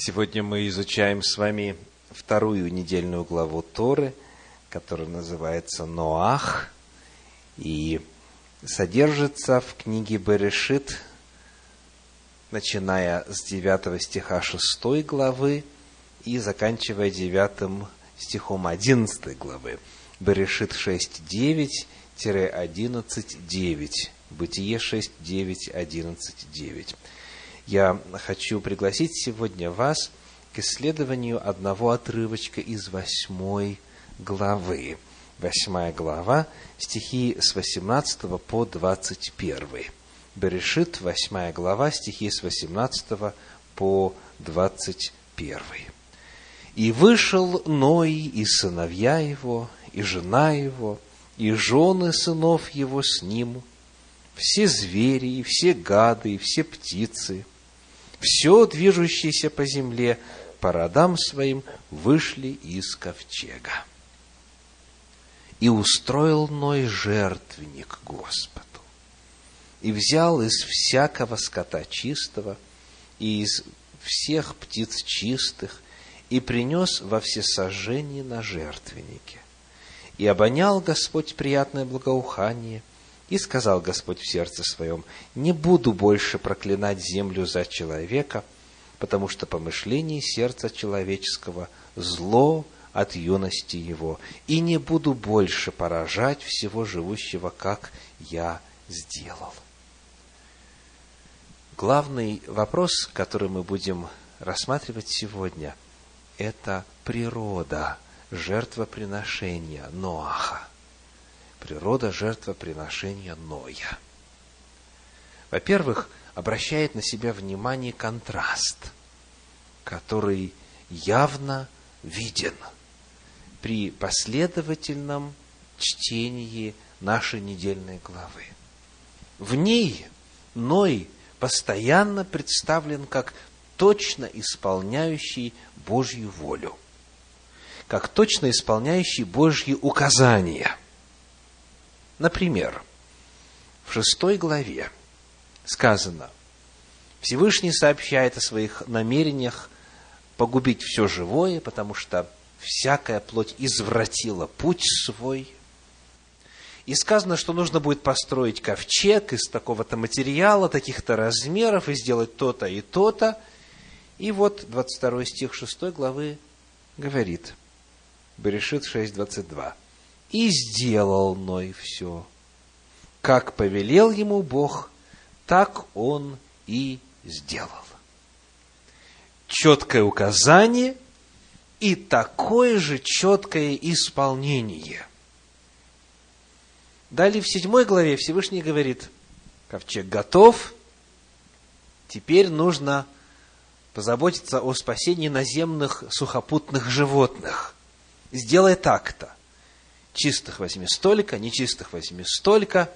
Сегодня мы изучаем с вами вторую недельную главу Торы, которая называется Ноах, и содержится в книге Берешит, начиная с 9 стиха 6 главы и заканчивая 9 стихом 11 главы. Берешит 6, 9, 9. Бытие 6, 9, 11, 9 я хочу пригласить сегодня вас к исследованию одного отрывочка из восьмой главы. Восьмая глава, стихи с 18 по 21. Берешит, восьмая глава, стихи с 18 по 21. «И вышел Ной и сыновья его, и жена его, и жены сынов его с ним, все звери, и все гады, и все птицы – все движущиеся по земле по родам своим вышли из ковчега. И устроил Ной жертвенник Господу. И взял из всякого скота чистого, и из всех птиц чистых, и принес во всесожжение на жертвеннике. И обонял Господь приятное благоухание – и сказал Господь в сердце своем, не буду больше проклинать землю за человека, потому что помышление сердца человеческого зло от юности его, и не буду больше поражать всего живущего, как я сделал. Главный вопрос, который мы будем рассматривать сегодня, это природа жертвоприношения Ноаха природа жертвоприношения Ноя. Во-первых, обращает на себя внимание контраст, который явно виден при последовательном чтении нашей недельной главы. В ней Ной постоянно представлен как точно исполняющий Божью волю, как точно исполняющий Божьи указания – Например, в шестой главе сказано, Всевышний сообщает о своих намерениях погубить все живое, потому что всякая плоть извратила путь свой. И сказано, что нужно будет построить ковчег из такого-то материала, таких-то размеров, и сделать то-то и то-то. И вот 22 стих 6 главы говорит, Берешит 6, 22. И сделал Ной все. Как повелел ему Бог, так он и сделал. Четкое указание и такое же четкое исполнение. Далее в седьмой главе Всевышний говорит, ковчег готов, теперь нужно позаботиться о спасении наземных сухопутных животных. Сделай так-то чистых возьми столько, нечистых возьми столько,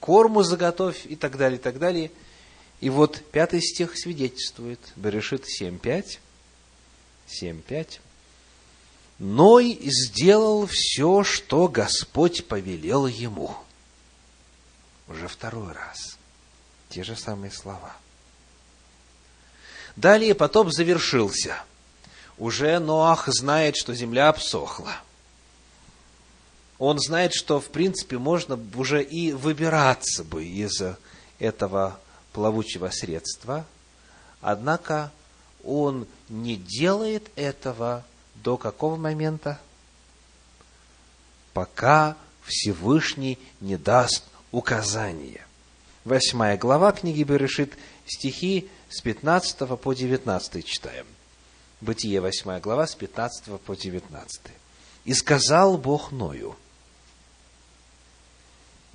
корму заготовь и так далее, и так далее. И вот пятый стих свидетельствует, Берешит 7.5, 7.5. Ной сделал все, что Господь повелел ему. Уже второй раз. Те же самые слова. Далее потоп завершился. Уже Ноах знает, что земля обсохла он знает, что, в принципе, можно уже и выбираться бы из этого плавучего средства, однако он не делает этого до какого момента? Пока Всевышний не даст указания. Восьмая глава книги Берешит, стихи с 15 по 19 читаем. Бытие, восьмая глава, с 15 по 19. «И сказал Бог Ною,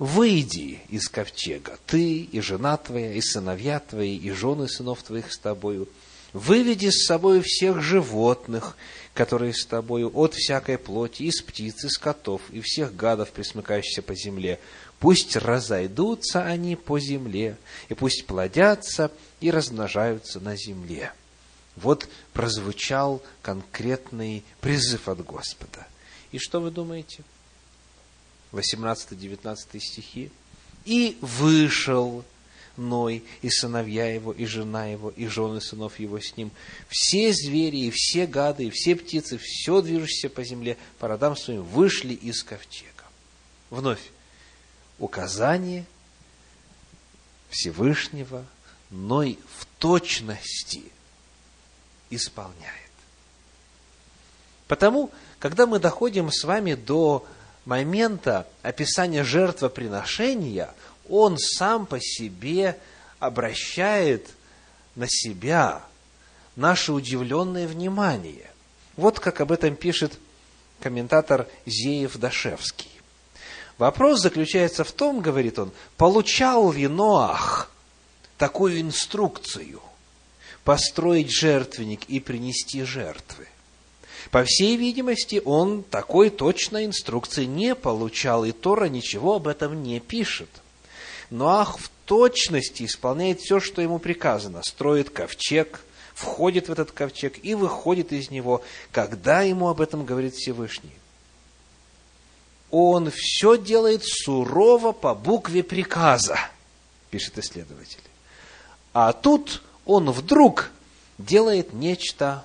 выйди из ковчега, ты и жена твоя, и сыновья твои, и жены сынов твоих с тобою, выведи с собой всех животных, которые с тобою, от всякой плоти, из птиц, из котов, и всех гадов, присмыкающихся по земле. Пусть разойдутся они по земле, и пусть плодятся и размножаются на земле. Вот прозвучал конкретный призыв от Господа. И что вы думаете? 18-19 стихи. «И вышел Ной, и сыновья его, и жена его, и жены сынов его с ним. Все звери, и все гады, и все птицы, все движущееся по земле, по родам своим, вышли из ковчега. Вновь, указание Всевышнего Ной в точности исполняет. Потому, когда мы доходим с вами до момента описания жертвоприношения, он сам по себе обращает на себя наше удивленное внимание. Вот как об этом пишет комментатор Зеев Дашевский. Вопрос заключается в том, говорит он, получал ли Ноах такую инструкцию построить жертвенник и принести жертвы? По всей видимости, он такой точной инструкции не получал, и Тора ничего об этом не пишет. Ноах в точности исполняет все, что ему приказано. Строит ковчег, входит в этот ковчег и выходит из него, когда ему об этом говорит Всевышний. Он все делает сурово по букве приказа, пишет исследователь. А тут он вдруг делает нечто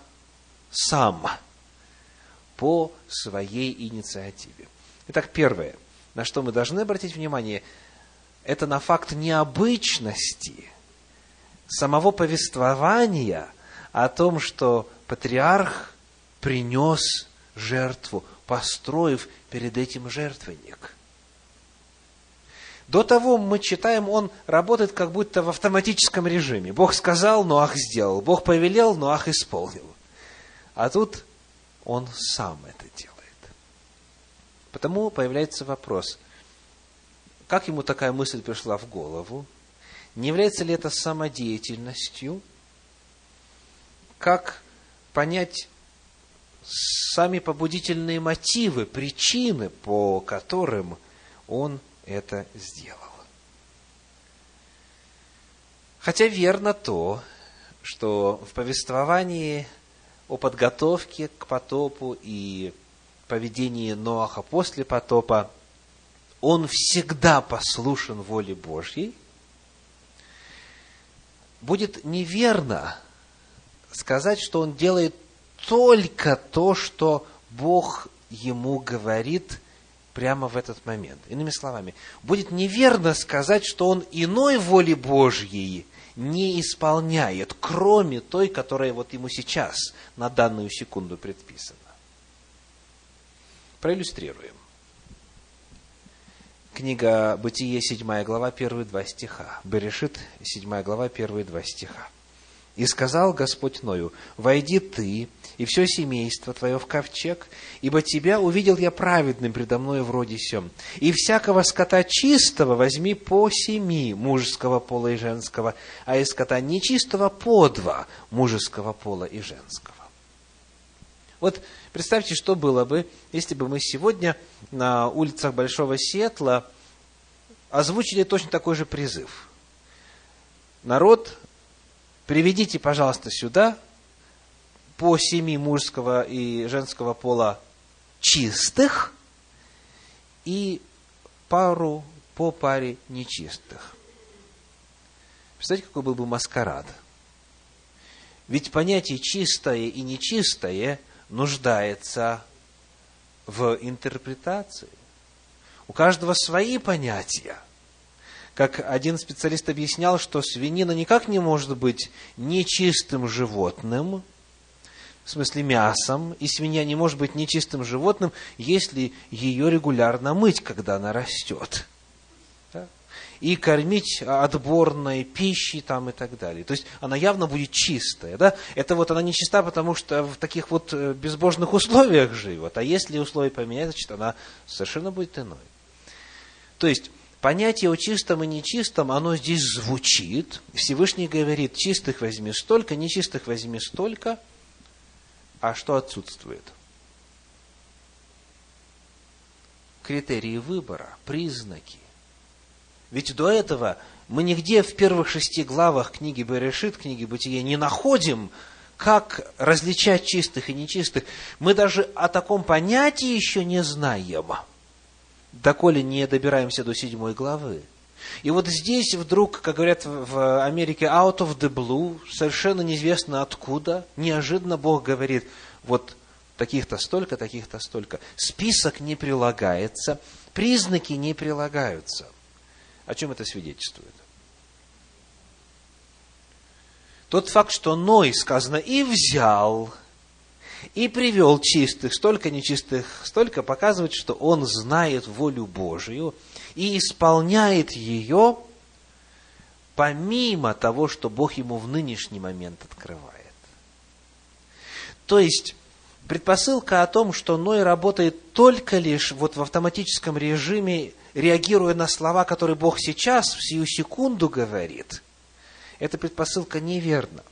сам – по своей инициативе. Итак, первое, на что мы должны обратить внимание, это на факт необычности самого повествования о том, что патриарх принес жертву, построив перед этим жертвенник. До того мы читаем, он работает как будто в автоматическом режиме. Бог сказал, но ах сделал. Бог повелел, но ах исполнил. А тут он сам это делает. Потому появляется вопрос, как ему такая мысль пришла в голову? Не является ли это самодеятельностью? Как понять сами побудительные мотивы, причины, по которым он это сделал? Хотя верно то, что в повествовании о подготовке к потопу и поведении Ноаха после потопа, он всегда послушен воле Божьей, будет неверно сказать, что он делает только то, что Бог ему говорит прямо в этот момент. Иными словами, будет неверно сказать, что он иной воли Божьей не исполняет, кроме той, которая вот ему сейчас, на данную секунду предписана. Проиллюстрируем. Книга Бытие, 7 глава, первые два стиха. Берешит, 7 глава, первые два стиха. «И сказал Господь Ною, войди ты и все семейство твое в ковчег, ибо тебя увидел я праведным предо мною вроде сем. И всякого скота чистого возьми по семи мужеского пола и женского, а из скота нечистого по два мужеского пола и женского. Вот представьте, что было бы, если бы мы сегодня на улицах Большого Сиэтла озвучили точно такой же призыв. Народ, приведите, пожалуйста, сюда по семи мужского и женского пола чистых и пару по паре нечистых. Представляете, какой был бы маскарад? Ведь понятие чистое и нечистое нуждается в интерпретации. У каждого свои понятия. Как один специалист объяснял, что свинина никак не может быть нечистым животным – в смысле мясом, и свинья не может быть нечистым животным, если ее регулярно мыть, когда она растет. Да? И кормить отборной пищей там и так далее. То есть она явно будет чистая. Да? Это вот она не чиста, потому что в таких вот э, безбожных условиях живет. А если условия поменять, значит она совершенно будет иной. То есть понятие о чистом и нечистом, оно здесь звучит. Всевышний говорит, чистых возьми столько, нечистых возьми столько – а что отсутствует? Критерии выбора, признаки. Ведь до этого мы нигде в первых шести главах книги Берешит, книги Бытия не находим, как различать чистых и нечистых. Мы даже о таком понятии еще не знаем, доколе не добираемся до седьмой главы. И вот здесь вдруг, как говорят в Америке, out of the blue, совершенно неизвестно откуда, неожиданно Бог говорит, вот таких-то столько, таких-то столько. Список не прилагается, признаки не прилагаются. О чем это свидетельствует? Тот факт, что Ной, сказано, и взял, и привел чистых, столько нечистых, столько, показывает, что он знает волю Божию и исполняет ее помимо того, что Бог ему в нынешний момент открывает. То есть, предпосылка о том, что Ной работает только лишь вот в автоматическом режиме, реагируя на слова, которые Бог сейчас, в сию секунду говорит, эта предпосылка неверна.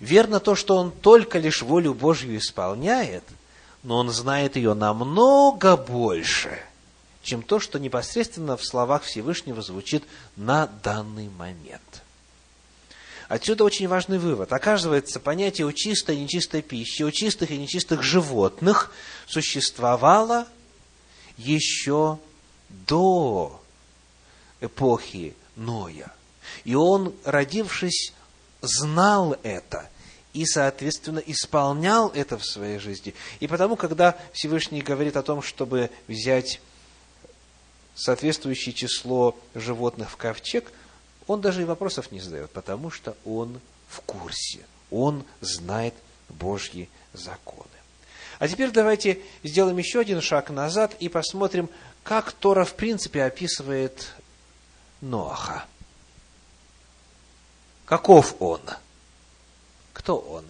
Верно то, что он только лишь волю Божью исполняет, но он знает ее намного больше, чем то, что непосредственно в словах Всевышнего звучит на данный момент. Отсюда очень важный вывод. Оказывается, понятие о чистой и нечистой пище, о чистых и нечистых животных существовало еще до эпохи Ноя. И он, родившись, знал это и, соответственно, исполнял это в своей жизни. И потому, когда Всевышний говорит о том, чтобы взять соответствующее число животных в ковчег, он даже и вопросов не задает, потому что он в курсе, он знает Божьи законы. А теперь давайте сделаем еще один шаг назад и посмотрим, как Тора в принципе описывает Ноаха. Каков он? Кто он?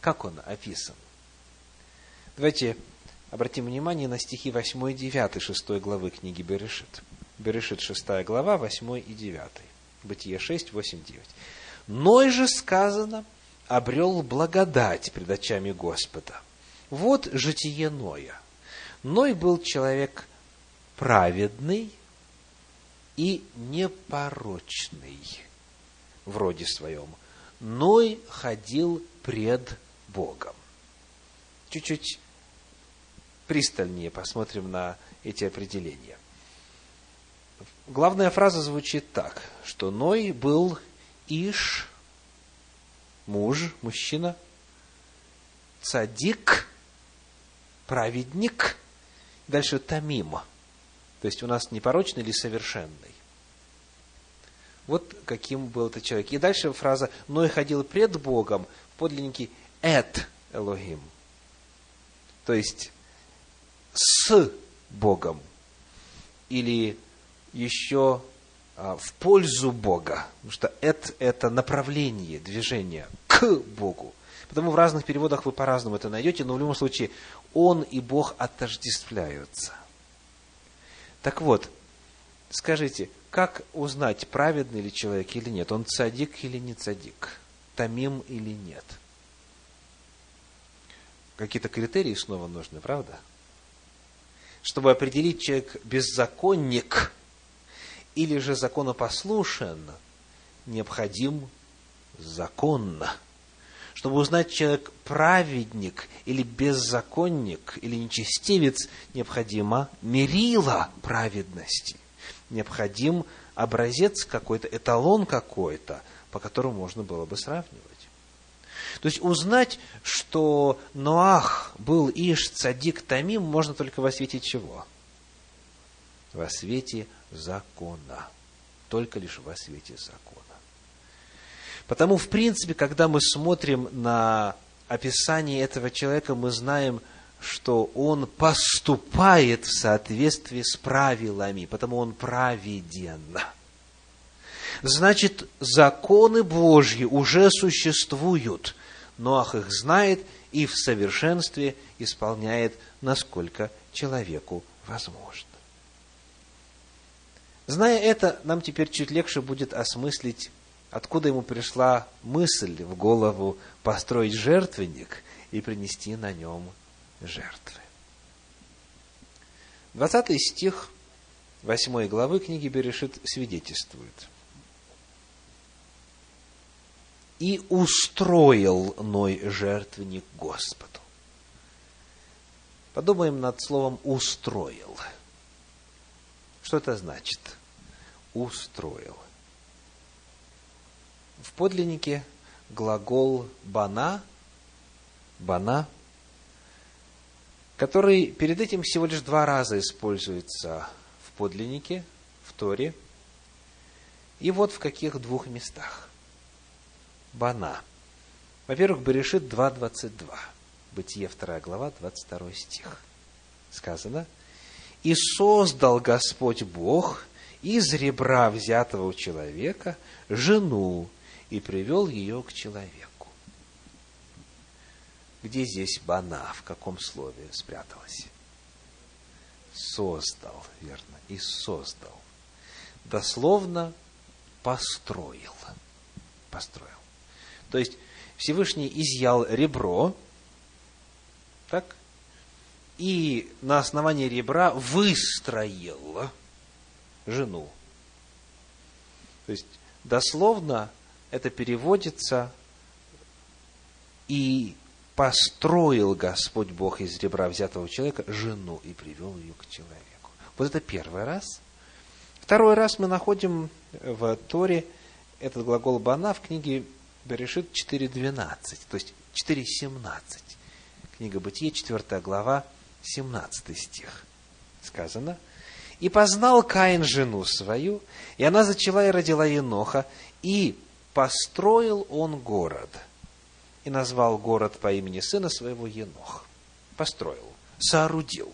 Как он описан? Давайте обратим внимание на стихи 8 и 9 6 главы книги Берешит. Берешит 6 глава, 8 и 9. Бытие 6, 8, 9. Ной же сказано, обрел благодать пред очами Господа. Вот житие Ноя. Ной был человек праведный и непорочный в роде своем. Ной ходил пред Богом. Чуть-чуть пристальнее посмотрим на эти определения. Главная фраза звучит так, что Ной был Иш, муж, мужчина, цадик, праведник, дальше Тамима. То есть у нас непорочный или совершенный. Вот каким был этот человек. И дальше фраза «Ной ходил пред Богом» в подлиннике «эт Элохим». То есть с Богом. Или еще а, в пользу Бога. Потому что «эт» – это направление, движение к Богу. Потому в разных переводах вы по-разному это найдете, но в любом случае он и Бог отождествляются. Так вот, скажите, как узнать, праведный ли человек или нет? Он цадик или не цадик? Тамим или нет? Какие-то критерии снова нужны, правда? Чтобы определить, человек беззаконник или же законопослушен, необходим законно. Чтобы узнать, человек праведник или беззаконник, или нечестивец, необходимо мерило праведности необходим образец какой-то, эталон какой-то, по которому можно было бы сравнивать. То есть узнать, что Ноах был Иш Цадик Тамим, можно только во свете чего? Во свете закона. Только лишь во свете закона. Потому, в принципе, когда мы смотрим на описание этого человека, мы знаем, что он поступает в соответствии с правилами, потому он праведен. Значит, законы Божьи уже существуют. Ноах их знает и в совершенстве исполняет, насколько человеку возможно. Зная это, нам теперь чуть легче будет осмыслить, откуда ему пришла мысль в голову построить жертвенник и принести на нем жертвы. 20 стих 8 главы книги Берешит свидетельствует. «И устроил Ной жертвенник Господу». Подумаем над словом «устроил». Что это значит? устроил. В подлиннике глагол «бана», «бана», который перед этим всего лишь два раза используется в подлиннике, в Торе, и вот в каких двух местах. «Бана». Во-первых, Берешит 2.22, Бытие 2 глава, 22 стих. Сказано, «И создал Господь Бог из ребра взятого у человека жену, и привел ее к человеку. Где здесь бана, в каком слове спряталась? Создал, верно, и создал. Дословно построил. Построил. То есть Всевышний изъял ребро, так, и на основании ребра выстроил жену. То есть, дословно это переводится «и построил Господь Бог из ребра взятого человека жену и привел ее к человеку». Вот это первый раз. Второй раз мы находим в Торе этот глагол «бана» в книге Берешит 4.12, то есть 4.17. Книга Бытие, 4 глава, 17 стих. Сказано – и познал Каин жену свою, и она зачала и родила Еноха, и построил он город. И назвал город по имени сына своего Енох. Построил, соорудил.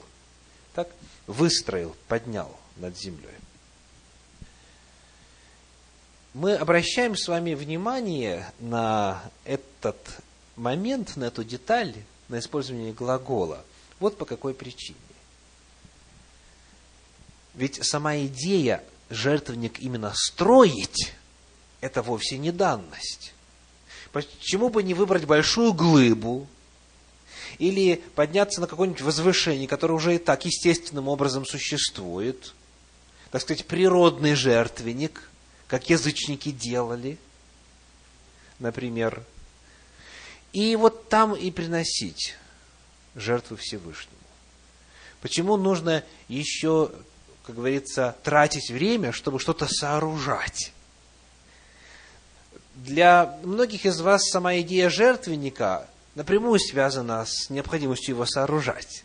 Так, выстроил, поднял над землей. Мы обращаем с вами внимание на этот момент, на эту деталь, на использование глагола. Вот по какой причине. Ведь сама идея жертвенник именно строить, это вовсе не данность. Почему бы не выбрать большую глыбу, или подняться на какое-нибудь возвышение, которое уже и так естественным образом существует, так сказать, природный жертвенник, как язычники делали, например, и вот там и приносить жертву Всевышнему. Почему нужно еще как говорится, тратить время, чтобы что-то сооружать. Для многих из вас сама идея жертвенника напрямую связана с необходимостью его сооружать,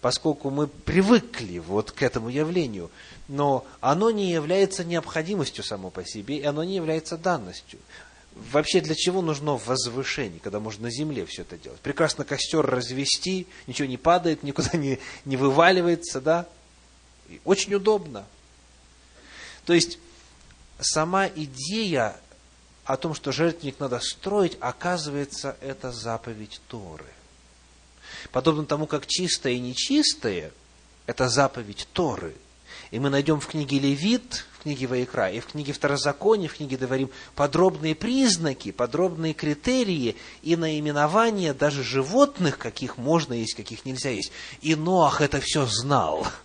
поскольку мы привыкли вот к этому явлению, но оно не является необходимостью само по себе, и оно не является данностью. Вообще для чего нужно возвышение, когда можно на земле все это делать? Прекрасно костер развести, ничего не падает, никуда не, не вываливается, да? Очень удобно. То есть, сама идея о том, что жертвенник надо строить, оказывается, это заповедь Торы. Подобно тому, как чистое и нечистое – это заповедь Торы. И мы найдем в книге Левит, в книге Ваикра и в книге Второзакония, в книге Говорим подробные признаки, подробные критерии и наименования даже животных, каких можно есть, каких нельзя есть. И Ноах это все знал –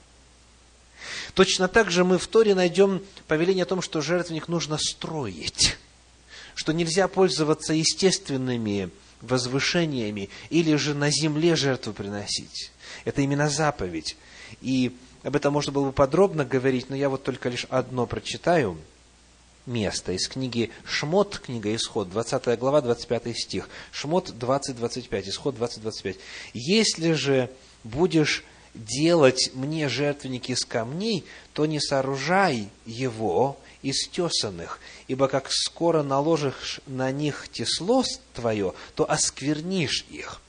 Точно так же мы в Торе найдем повеление о том, что жертвенник нужно строить, что нельзя пользоваться естественными возвышениями или же на земле жертву приносить. Это именно заповедь. И об этом можно было бы подробно говорить, но я вот только лишь одно прочитаю место из книги Шмот, книга Исход, 20 глава, 25 стих. Шмот 20-25, Исход 20-25. «Если же будешь делать мне жертвенник из камней, то не сооружай его из тесанных, ибо как скоро наложишь на них тесло твое, то осквернишь их.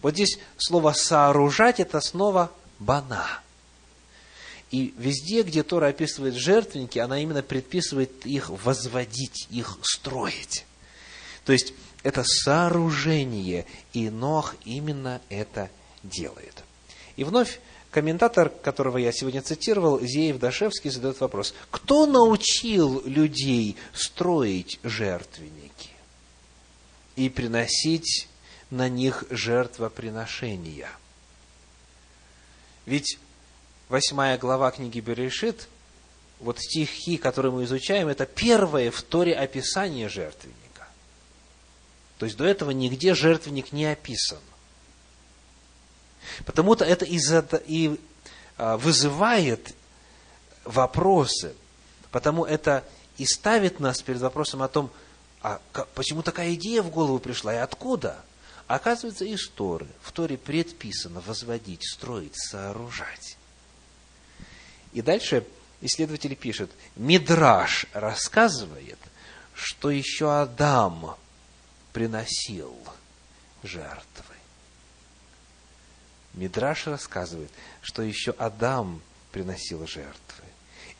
Вот здесь слово «сооружать» – это снова «бана». И везде, где Тора описывает жертвенники, она именно предписывает их возводить, их строить. То есть, это сооружение, и Нох именно это делает. И вновь комментатор, которого я сегодня цитировал, Зеев Дашевский, задает вопрос. Кто научил людей строить жертвенники и приносить на них жертвоприношения? Ведь восьмая глава книги Берешит, вот стихи, которые мы изучаем, это первое в Торе описание жертвенника. То есть до этого нигде жертвенник не описан. Потому-то это и, и а, вызывает вопросы. Потому это и ставит нас перед вопросом о том, а почему такая идея в голову пришла и откуда? Оказывается, из Торы. В Торе предписано возводить, строить, сооружать. И дальше исследователь пишет, Мидраш рассказывает, что еще Адам приносил жертвы. Мидраш рассказывает, что еще Адам приносил жертвы.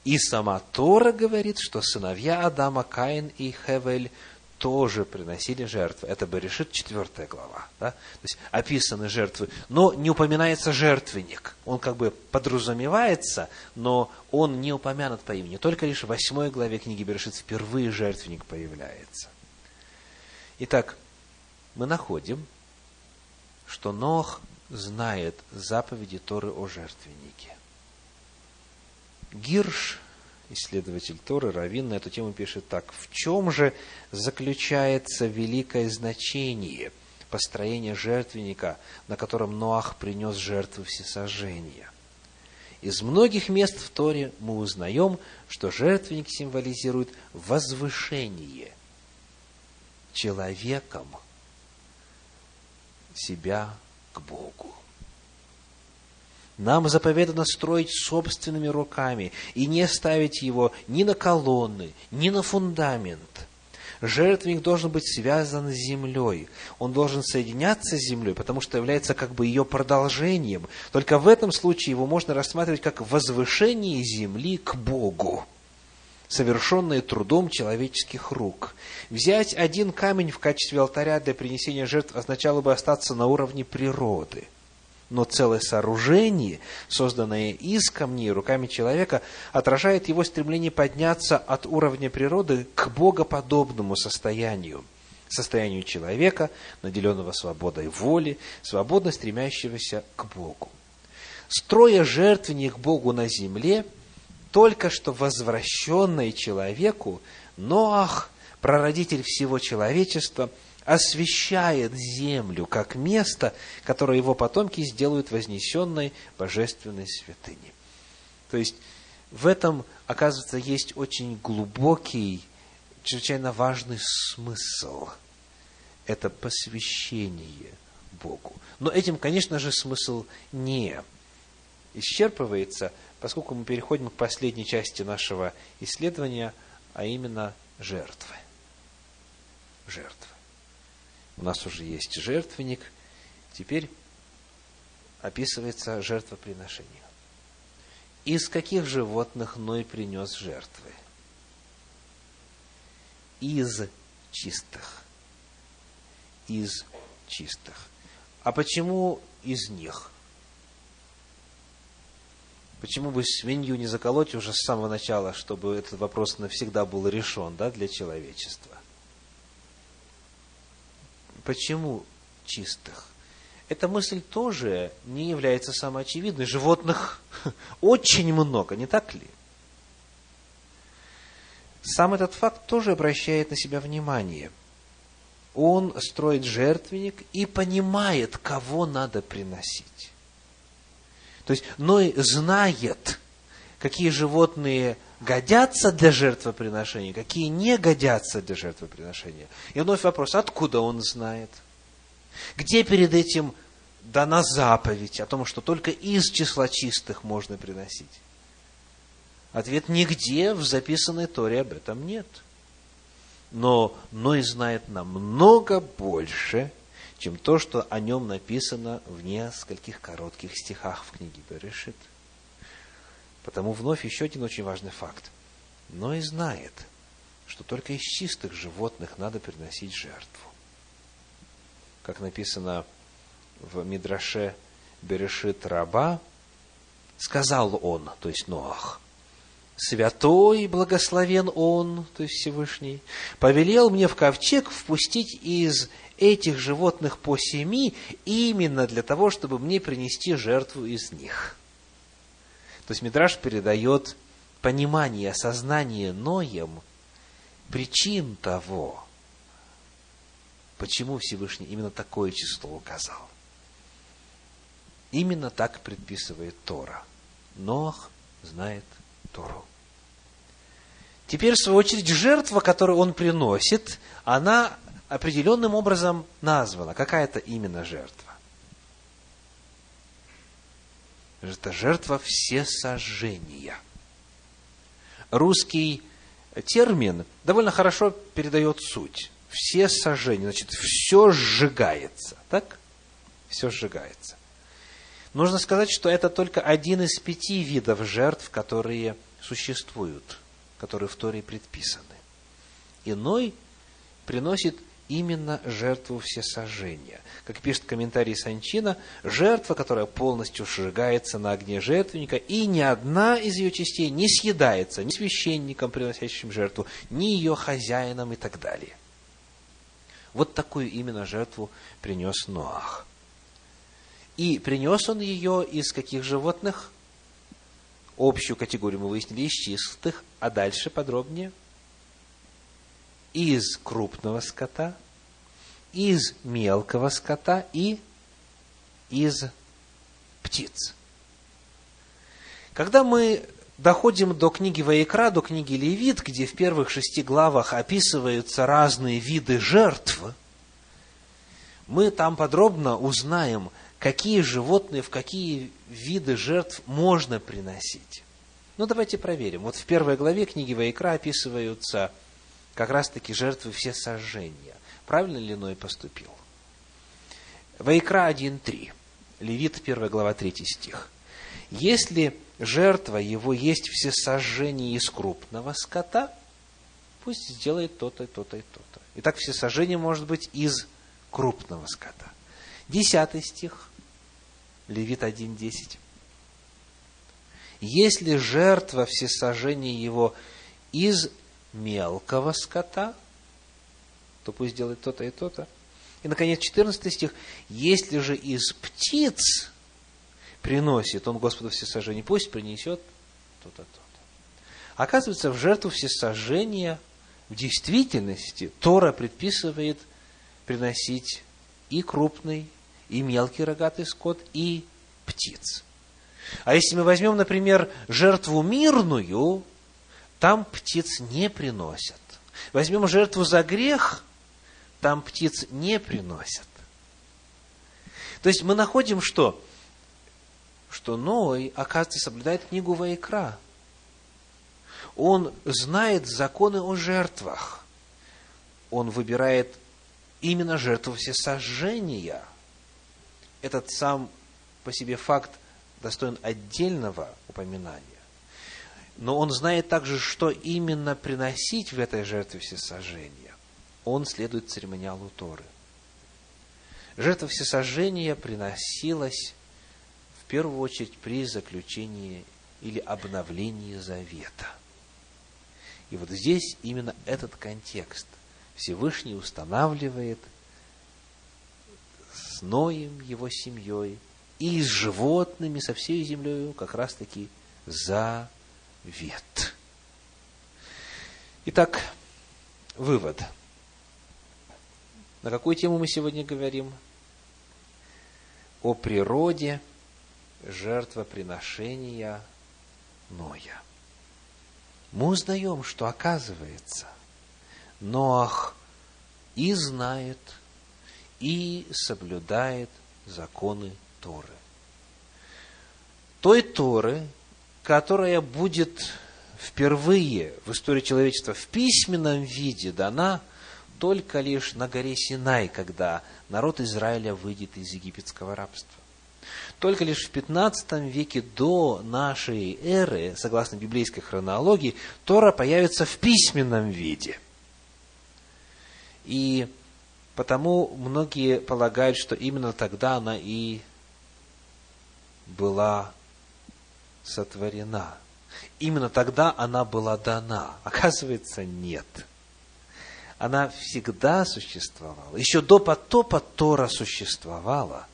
И сама Тора говорит, что сыновья Адама, Каин и Хевель, тоже приносили жертвы. Это бы решит четвертая глава. Да? То есть описаны жертвы, но не упоминается жертвенник. Он как бы подразумевается, но он не упомянут по имени. Только лишь в восьмой главе книги Берешит впервые жертвенник появляется. Итак, мы находим, что Нох знает заповеди Торы о жертвеннике. Гирш исследователь Торы, Равин, на эту тему пишет так. В чем же заключается великое значение построения жертвенника, на котором Ноах принес жертву всесожжения? Из многих мест в Торе мы узнаем, что жертвенник символизирует возвышение человеком себя к Богу. Нам заповедано строить собственными руками и не ставить его ни на колонны, ни на фундамент. Жертвенник должен быть связан с землей. Он должен соединяться с землей, потому что является как бы ее продолжением. Только в этом случае его можно рассматривать как возвышение земли к Богу совершенное трудом человеческих рук. Взять один камень в качестве алтаря для принесения жертв означало бы остаться на уровне природы – но целое сооружение, созданное из камней руками человека, отражает его стремление подняться от уровня природы к богоподобному состоянию, состоянию человека, наделенного свободой воли, свободно стремящегося к Богу. Строя жертвенник Богу на земле, только что возвращенный человеку, Ноах, прародитель всего человечества – освящает землю как место, которое его потомки сделают вознесенной божественной святыней. То есть в этом, оказывается, есть очень глубокий, чрезвычайно важный смысл. Это посвящение Богу. Но этим, конечно же, смысл не исчерпывается, поскольку мы переходим к последней части нашего исследования, а именно жертвы. Жертвы. У нас уже есть жертвенник. Теперь описывается жертвоприношение. Из каких животных Ной принес жертвы? Из чистых. Из чистых. А почему из них? Почему бы свинью не заколоть уже с самого начала, чтобы этот вопрос навсегда был решен да, для человечества? Почему чистых? Эта мысль тоже не является самоочевидной. Животных очень много, не так ли? Сам этот факт тоже обращает на себя внимание. Он строит жертвенник и понимает, кого надо приносить. То есть Ной знает, какие животные годятся для жертвоприношения, какие не годятся для жертвоприношения. И вновь вопрос, откуда он знает? Где перед этим дана заповедь о том, что только из числа чистых можно приносить? Ответ нигде в записанной Торе об этом нет. Но Ной знает намного больше, чем то, что о нем написано в нескольких коротких стихах в книге Берешит. Потому вновь еще один очень важный факт. Но и знает, что только из чистых животных надо приносить жертву. Как написано в Мидраше Берешит Раба, сказал он, то есть Ноах, святой и благословен он, то есть Всевышний, повелел мне в ковчег впустить из этих животных по семи именно для того, чтобы мне принести жертву из них. То есть Мидраш передает понимание, осознание Ноем причин того, почему Всевышний именно такое число указал. Именно так предписывает Тора. Ноах знает Тору. Теперь, в свою очередь, жертва, которую он приносит, она определенным образом названа. Какая это именно жертва? Это жертва всесожжения. Русский термин довольно хорошо передает суть. Все сожжения, значит, все сжигается. Так? Все сжигается. Нужно сказать, что это только один из пяти видов жертв, которые существуют, которые в Торе предписаны. Иной приносит именно жертву всесожжения. Как пишет комментарий Санчина, жертва, которая полностью сжигается на огне жертвенника, и ни одна из ее частей не съедается ни священником, приносящим жертву, ни ее хозяином и так далее. Вот такую именно жертву принес Ноах. И принес он ее из каких животных? Общую категорию мы выяснили из чистых, а дальше подробнее – из крупного скота, из мелкого скота и из птиц. Когда мы доходим до книги Ваикра, до книги Левит, где в первых шести главах описываются разные виды жертв, мы там подробно узнаем, какие животные, в какие виды жертв можно приносить. Ну, давайте проверим. Вот в первой главе книги Ваикра описываются как раз-таки жертвы все сожжения. Правильно ли Ной поступил? Вайкра 1.3, Левит 1 глава 3 стих. Если жертва его есть все сожжения из крупного скота, пусть сделает то-то, то-то и то-то. Итак, все сожжения может быть из крупного скота. Десятый стих, Левит 1.10. Если жертва всесожжения его из мелкого скота, то пусть делает то-то и то-то. И, наконец, 14 стих. Если же из птиц приносит он Господу всесожжение, пусть принесет то-то, то-то. Оказывается, в жертву всесожжения в действительности Тора предписывает приносить и крупный, и мелкий рогатый скот, и птиц. А если мы возьмем, например, жертву мирную, там птиц не приносят. Возьмем жертву за грех, там птиц не приносят. То есть мы находим что? Что Ной, оказывается, соблюдает книгу Ваикра. Он знает законы о жертвах. Он выбирает именно жертву всесожжения. Этот сам по себе факт достоин отдельного упоминания. Но он знает также, что именно приносить в этой жертве всесожжения. Он следует церемониалу Торы. Жертва всесожжения приносилась в первую очередь при заключении или обновлении завета. И вот здесь именно этот контекст Всевышний устанавливает с Ноем, его семьей, и с животными, со всей землей, как раз-таки за вет. Итак, вывод. На какую тему мы сегодня говорим? О природе жертвоприношения Ноя. Мы узнаем, что оказывается, Ноах и знает, и соблюдает законы Торы. Той Торы, которая будет впервые в истории человечества в письменном виде дана только лишь на горе Синай, когда народ Израиля выйдет из египетского рабства. Только лишь в 15 веке до нашей эры, согласно библейской хронологии, Тора появится в письменном виде. И потому многие полагают, что именно тогда она и была сотворена. Именно тогда она была дана. Оказывается, нет. Она всегда существовала. Еще до потопа Тора существовала.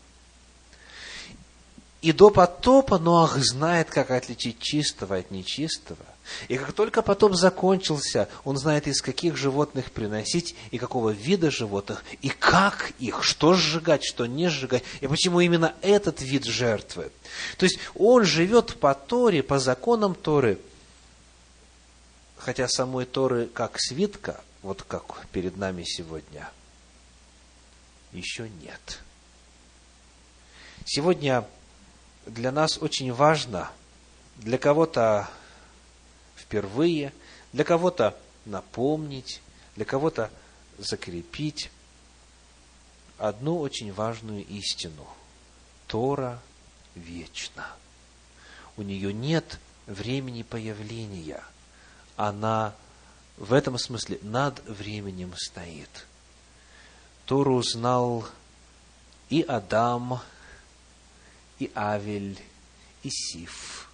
И до потопа Ноах знает, как отличить чистого от нечистого. И как только потоп закончился, он знает, из каких животных приносить, и какого вида животных, и как их, что сжигать, что не сжигать, и почему именно этот вид жертвы. То есть он живет по Торе, по законам Торы, хотя самой Торы как свитка, вот как перед нами сегодня, еще нет. Сегодня для нас очень важно, для кого-то впервые, для кого-то напомнить, для кого-то закрепить одну очень важную истину. Тора вечна. У нее нет времени появления. Она в этом смысле над временем стоит. Тору знал и Адам, и Авель, и Сиф,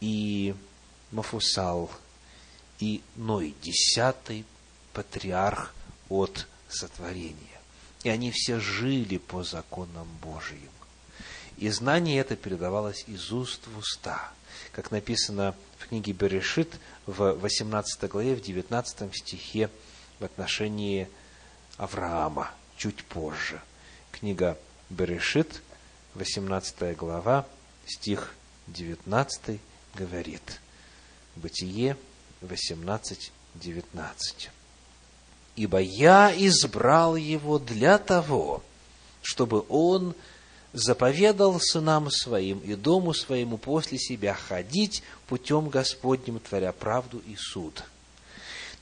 и Мафусал, и Ной, десятый патриарх от сотворения. И они все жили по законам Божьим. И знание это передавалось из уст в уста. Как написано в книге Берешит в 18 главе, в 19 стихе в отношении Авраама, чуть позже. Книга Берешит, 18 глава, стих 19 говорит. Бытие 18, 19. «Ибо я избрал его для того, чтобы он заповедал сынам своим и дому своему после себя ходить путем Господним, творя правду и суд».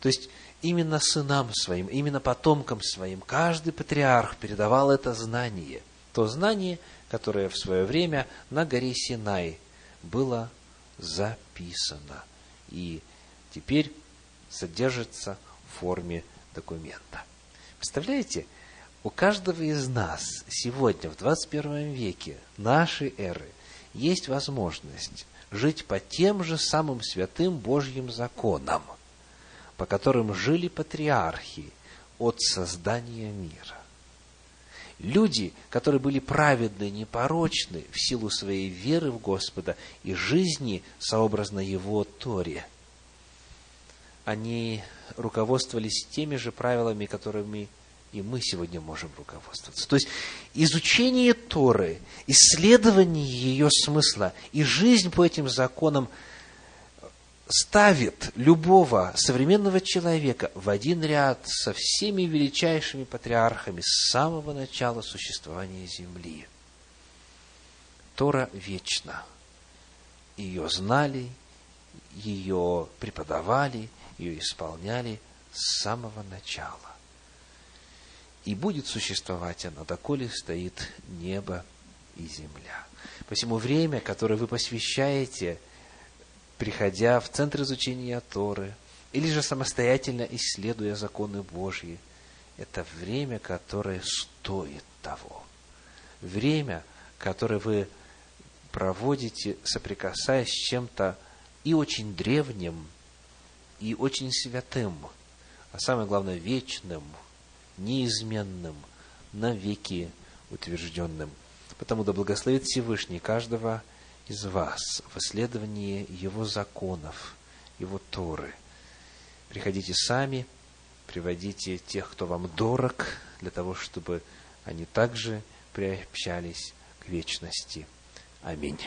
То есть, именно сынам своим, именно потомкам своим, каждый патриарх передавал это знание, то знание, которое в свое время на горе Синай было записано и теперь содержится в форме документа. Представляете, у каждого из нас сегодня, в 21 веке нашей эры, есть возможность жить по тем же самым святым Божьим законам, по которым жили патриархи от создания мира. Люди, которые были праведны, непорочны в силу своей веры в Господа и жизни сообразно Его Торе, они руководствовались теми же правилами, которыми и мы сегодня можем руководствоваться. То есть изучение Торы, исследование ее смысла и жизнь по этим законам – ставит любого современного человека в один ряд со всеми величайшими патриархами с самого начала существования Земли. Тора вечна. Ее знали, ее преподавали, ее исполняли с самого начала. И будет существовать она, доколе стоит небо и земля. Посему время, которое вы посвящаете – приходя в центр изучения Торы, или же самостоятельно исследуя законы Божьи, это время, которое стоит того. Время, которое вы проводите, соприкасаясь с чем-то и очень древним, и очень святым, а самое главное, вечным, неизменным, навеки утвержденным. Потому да благословит Всевышний каждого из вас в исследовании Его законов, Его Торы. Приходите сами, приводите тех, кто вам дорог, для того, чтобы они также приобщались к вечности. Аминь.